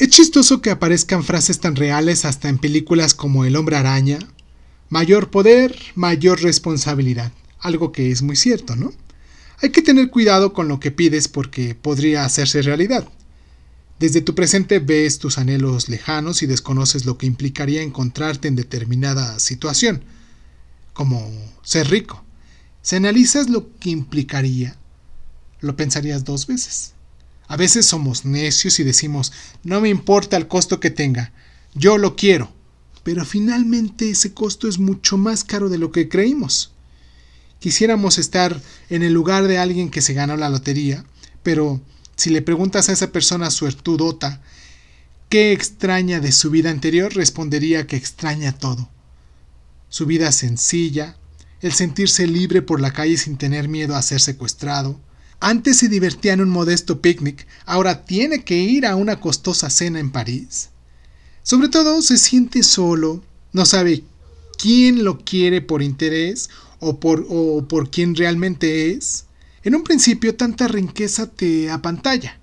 Es chistoso que aparezcan frases tan reales hasta en películas como El hombre araña. Mayor poder, mayor responsabilidad. Algo que es muy cierto, ¿no? Hay que tener cuidado con lo que pides porque podría hacerse realidad. Desde tu presente ves tus anhelos lejanos y desconoces lo que implicaría encontrarte en determinada situación, como ser rico. Si analizas lo que implicaría, lo pensarías dos veces. A veces somos necios y decimos, no me importa el costo que tenga, yo lo quiero. Pero finalmente ese costo es mucho más caro de lo que creímos. Quisiéramos estar en el lugar de alguien que se ganó la lotería, pero si le preguntas a esa persona suertudota qué extraña de su vida anterior, respondería que extraña todo. Su vida sencilla, el sentirse libre por la calle sin tener miedo a ser secuestrado, antes se divertía en un modesto picnic, ahora tiene que ir a una costosa cena en París. Sobre todo se siente solo, no sabe quién lo quiere por interés o por, o por quién realmente es. En un principio tanta riqueza te apantalla,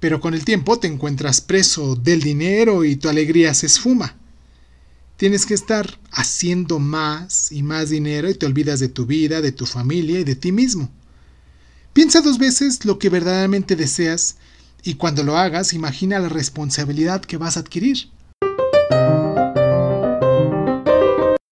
pero con el tiempo te encuentras preso del dinero y tu alegría se esfuma. Tienes que estar haciendo más y más dinero y te olvidas de tu vida, de tu familia y de ti mismo. Piensa dos veces lo que verdaderamente deseas y cuando lo hagas imagina la responsabilidad que vas a adquirir.